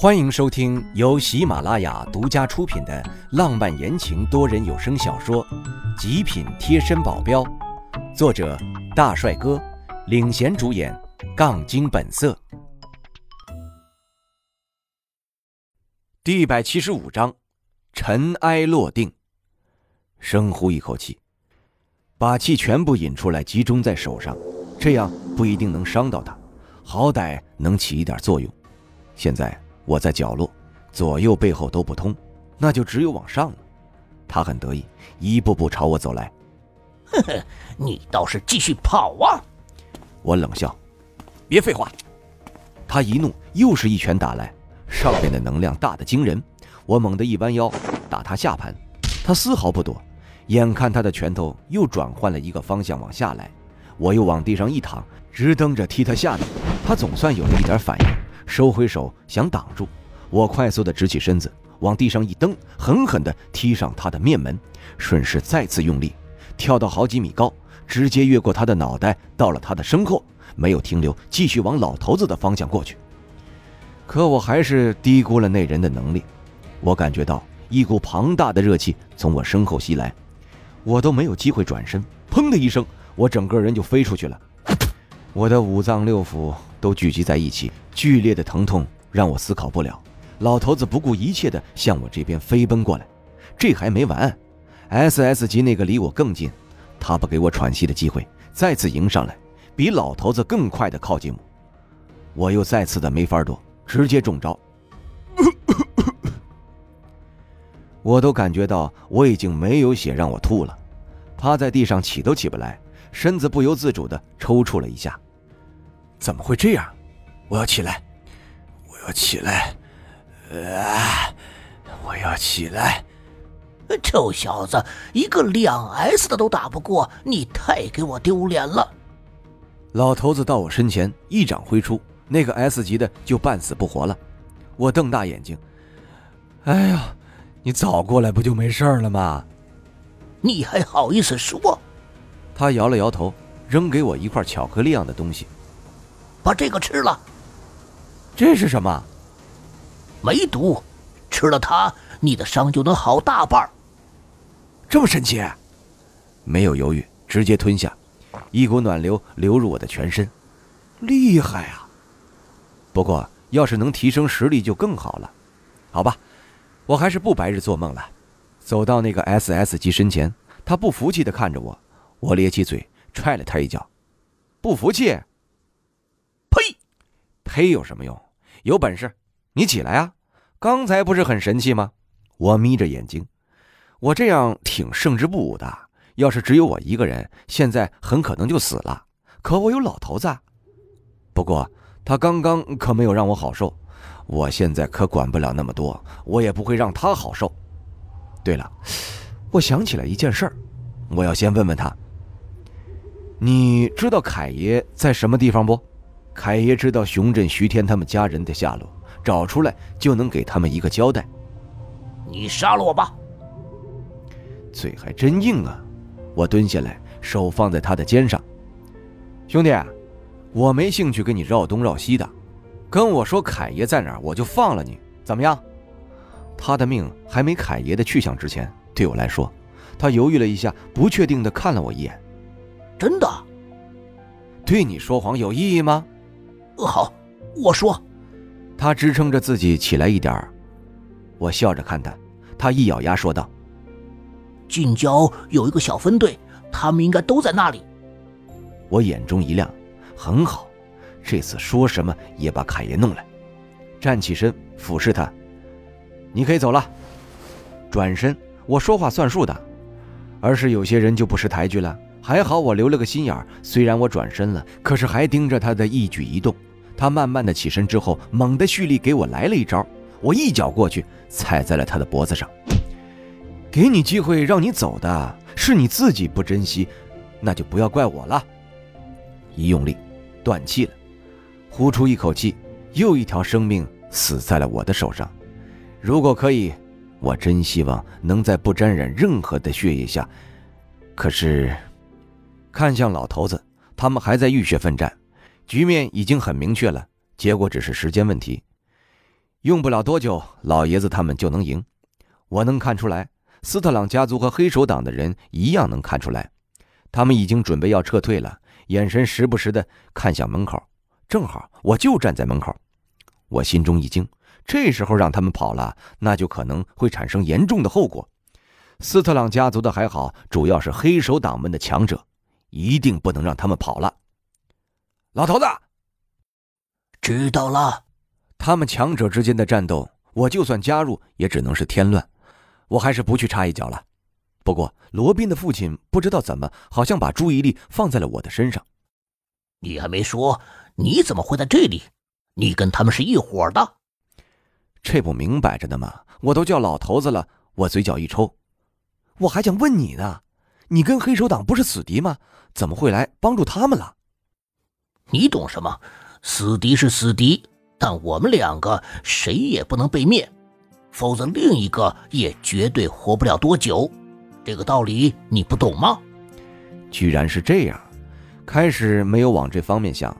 欢迎收听由喜马拉雅独家出品的浪漫言情多人有声小说《极品贴身保镖》，作者大帅哥领衔主演，杠精本色。第一百七十五章，尘埃落定。深呼一口气，把气全部引出来，集中在手上，这样不一定能伤到他，好歹能起一点作用。现在。我在角落，左右背后都不通，那就只有往上了。他很得意，一步步朝我走来。呵呵，你倒是继续跑啊！我冷笑，别废话。他一怒，又是一拳打来，上面的能量大的惊人。我猛地一弯腰，打他下盘，他丝毫不躲。眼看他的拳头又转换了一个方向往下来，我又往地上一躺，直蹬着踢他下面。他总算有了一点反应。收回手，想挡住，我快速的直起身子，往地上一蹬，狠狠的踢上他的面门，顺势再次用力，跳到好几米高，直接越过他的脑袋，到了他的身后，没有停留，继续往老头子的方向过去。可我还是低估了那人的能力，我感觉到一股庞大的热气从我身后袭来，我都没有机会转身，砰的一声，我整个人就飞出去了。我的五脏六腑都聚集在一起，剧烈的疼痛让我思考不了。老头子不顾一切的向我这边飞奔过来，这还没完，SS 级那个离我更近，他不给我喘息的机会，再次迎上来，比老头子更快的靠近我，我又再次的没法躲，直接中招。我都感觉到我已经没有血让我吐了，趴在地上起都起不来。身子不由自主的抽搐了一下，怎么会这样？我要起来，我要起来，啊！我要起来！臭小子，一个两 S 的都打不过，你太给我丢脸了！老头子到我身前，一掌挥出，那个 S 级的就半死不活了。我瞪大眼睛，哎呀，你早过来不就没事了吗？你还好意思说？他摇了摇头，扔给我一块巧克力样的东西，把这个吃了。这是什么？没毒，吃了它，你的伤就能好大半。这么神奇？没有犹豫，直接吞下，一股暖流流入我的全身，厉害啊！不过要是能提升实力就更好了。好吧，我还是不白日做梦了。走到那个 SS 机身前，他不服气的看着我。我咧起嘴，踹了他一脚，不服气？呸！呸有什么用？有本事你起来啊！刚才不是很神气吗？我眯着眼睛，我这样挺胜之不武的。要是只有我一个人，现在很可能就死了。可我有老头子。不过他刚刚可没有让我好受，我现在可管不了那么多，我也不会让他好受。对了，我想起来一件事儿，我要先问问他。你知道凯爷在什么地方不？凯爷知道熊振徐天他们家人的下落，找出来就能给他们一个交代。你杀了我吧！嘴还真硬啊！我蹲下来，手放在他的肩上。兄弟，我没兴趣跟你绕东绕西的，跟我说凯爷在哪儿，我就放了你，怎么样？他的命还没凯爷的去向值钱，对我来说。他犹豫了一下，不确定的看了我一眼。真的，对你说谎有意义吗？好，我说。他支撑着自己起来一点儿，我笑着看他，他一咬牙说道：“近郊有一个小分队，他们应该都在那里。”我眼中一亮，很好，这次说什么也把凯爷弄来。站起身，俯视他：“你可以走了。”转身，我说话算数的，而是有些人就不识抬举了。还好我留了个心眼儿，虽然我转身了，可是还盯着他的一举一动。他慢慢的起身之后，猛地蓄力给我来了一招，我一脚过去，踩在了他的脖子上。给你机会让你走的是你自己不珍惜，那就不要怪我了。一用力，断气了，呼出一口气，又一条生命死在了我的手上。如果可以，我真希望能在不沾染任何的血液下，可是。看向老头子，他们还在浴血奋战，局面已经很明确了，结果只是时间问题。用不了多久，老爷子他们就能赢。我能看出来，斯特朗家族和黑手党的人一样能看出来，他们已经准备要撤退了，眼神时不时的看向门口。正好我就站在门口，我心中一惊，这时候让他们跑了，那就可能会产生严重的后果。斯特朗家族的还好，主要是黑手党们的强者，一定不能让他们跑了。老头子，知道了。他们强者之间的战斗，我就算加入，也只能是添乱。我还是不去插一脚了。不过罗宾的父亲不知道怎么，好像把注意力放在了我的身上。你还没说，你怎么会在这里？你跟他们是一伙的？这不明摆着的吗？我都叫老头子了。我嘴角一抽，我还想问你呢，你跟黑手党不是死敌吗？怎么会来帮助他们了？你懂什么？死敌是死敌。但我们两个谁也不能被灭，否则另一个也绝对活不了多久。这个道理你不懂吗？居然是这样，开始没有往这方面想。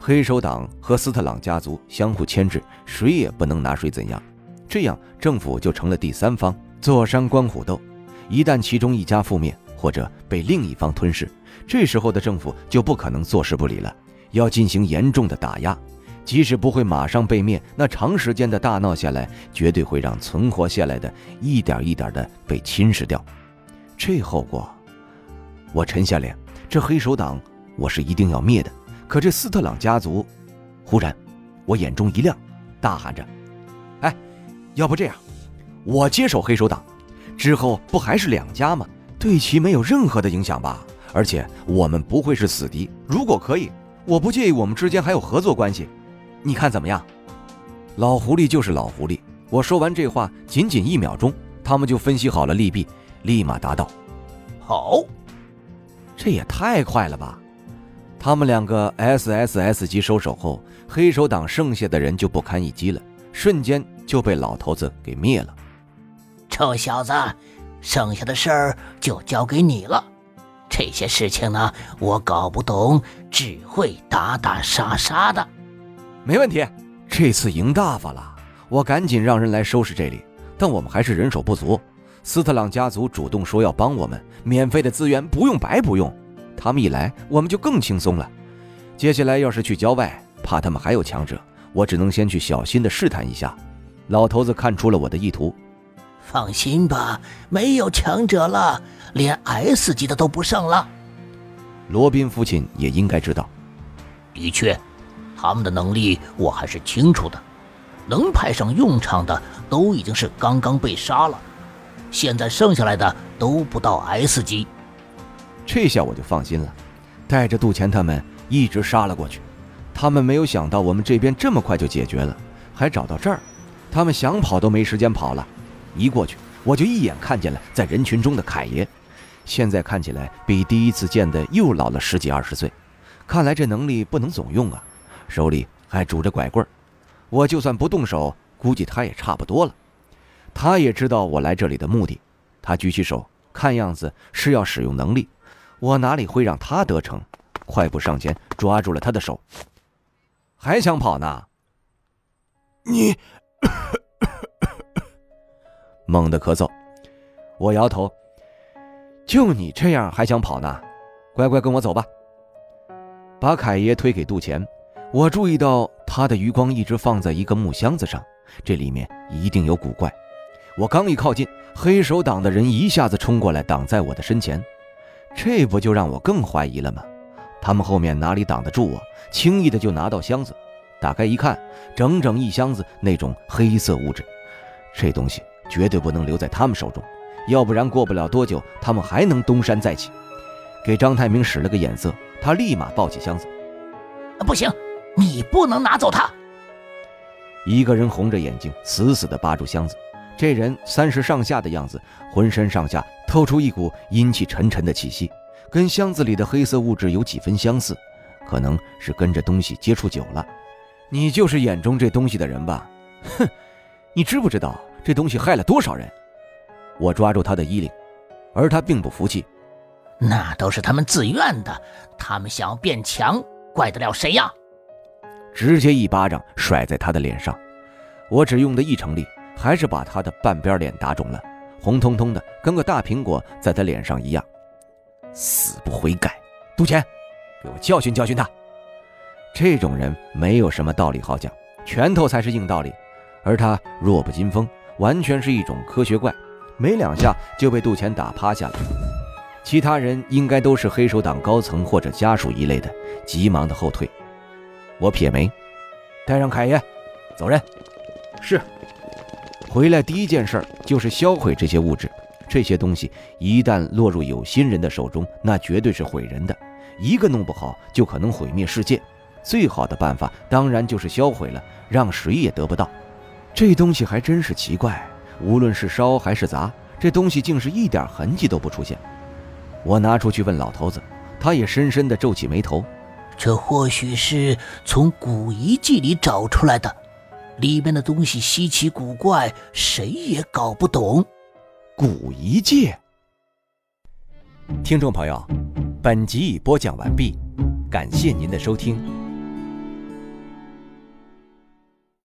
黑手党和斯特朗家族相互牵制，谁也不能拿谁怎样，这样政府就成了第三方，坐山观虎斗。一旦其中一家覆灭，或者被另一方吞噬，这时候的政府就不可能坐视不理了，要进行严重的打压。即使不会马上被灭，那长时间的大闹下来，绝对会让存活下来的一点一点的被侵蚀掉。这后果，我沉下脸。这黑手党，我是一定要灭的。可这斯特朗家族，忽然，我眼中一亮，大喊着：“哎，要不这样，我接手黑手党，之后不还是两家吗？对其没有任何的影响吧？而且我们不会是死敌。如果可以，我不介意我们之间还有合作关系。”你看怎么样？老狐狸就是老狐狸。我说完这话，仅仅一秒钟，他们就分析好了利弊，立马答道：“好。”这也太快了吧！他们两个 SSS 级收手后，黑手党剩下的人就不堪一击了，瞬间就被老头子给灭了。臭小子，剩下的事儿就交给你了。这些事情呢，我搞不懂，只会打打杀杀的。没问题，这次赢大发了。我赶紧让人来收拾这里，但我们还是人手不足。斯特朗家族主动说要帮我们，免费的资源不用白不用。他们一来，我们就更轻松了。接下来要是去郊外，怕他们还有强者，我只能先去小心的试探一下。老头子看出了我的意图，放心吧，没有强者了，连 S 级的都不剩了。罗宾父亲也应该知道，的确。他们的能力我还是清楚的，能派上用场的都已经是刚刚被杀了，现在剩下来的都不到 S 级。这下我就放心了，带着杜钱他们一直杀了过去。他们没有想到我们这边这么快就解决了，还找到这儿，他们想跑都没时间跑了。一过去，我就一眼看见了在人群中的凯爷，现在看起来比第一次见的又老了十几二十岁，看来这能力不能总用啊。手里还拄着拐棍儿，我就算不动手，估计他也差不多了。他也知道我来这里的目的，他举起手，看样子是要使用能力。我哪里会让他得逞？快步上前，抓住了他的手。还想跑呢？你猛地咳嗽，我摇头。就你这样还想跑呢？乖乖跟我走吧。把凯爷推给杜钱。我注意到他的余光一直放在一个木箱子上，这里面一定有古怪。我刚一靠近，黑手党的人一下子冲过来，挡在我的身前，这不就让我更怀疑了吗？他们后面哪里挡得住我？轻易的就拿到箱子，打开一看，整整一箱子那种黑色物质，这东西绝对不能留在他们手中，要不然过不了多久，他们还能东山再起。给张太明使了个眼色，他立马抱起箱子，不行。你不能拿走它！一个人红着眼睛，死死地扒住箱子。这人三十上下的样子，浑身上下透出一股阴气沉沉的气息，跟箱子里的黑色物质有几分相似，可能是跟着东西接触久了。你就是眼中这东西的人吧？哼！你知不知道这东西害了多少人？我抓住他的衣领，而他并不服气。那都是他们自愿的，他们想要变强，怪得了谁呀？直接一巴掌甩在他的脸上，我只用的一成力，还是把他的半边脸打肿了，红彤彤的，跟个大苹果在他脸上一样。死不悔改，杜钱，给我教训教训他。这种人没有什么道理好讲，拳头才是硬道理，而他弱不禁风，完全是一种科学怪，没两下就被杜钱打趴下了。其他人应该都是黑手党高层或者家属一类的，急忙的后退。我撇眉，带上凯爷，走人。是。回来第一件事就是销毁这些物质。这些东西一旦落入有心人的手中，那绝对是毁人的。一个弄不好，就可能毁灭世界。最好的办法当然就是销毁了，让谁也得不到。这东西还真是奇怪，无论是烧还是砸，这东西竟是一点痕迹都不出现。我拿出去问老头子，他也深深地皱起眉头。这或许是从古遗迹里找出来的，里面的东西稀奇古怪，谁也搞不懂。古遗迹。听众朋友，本集已播讲完毕，感谢您的收听。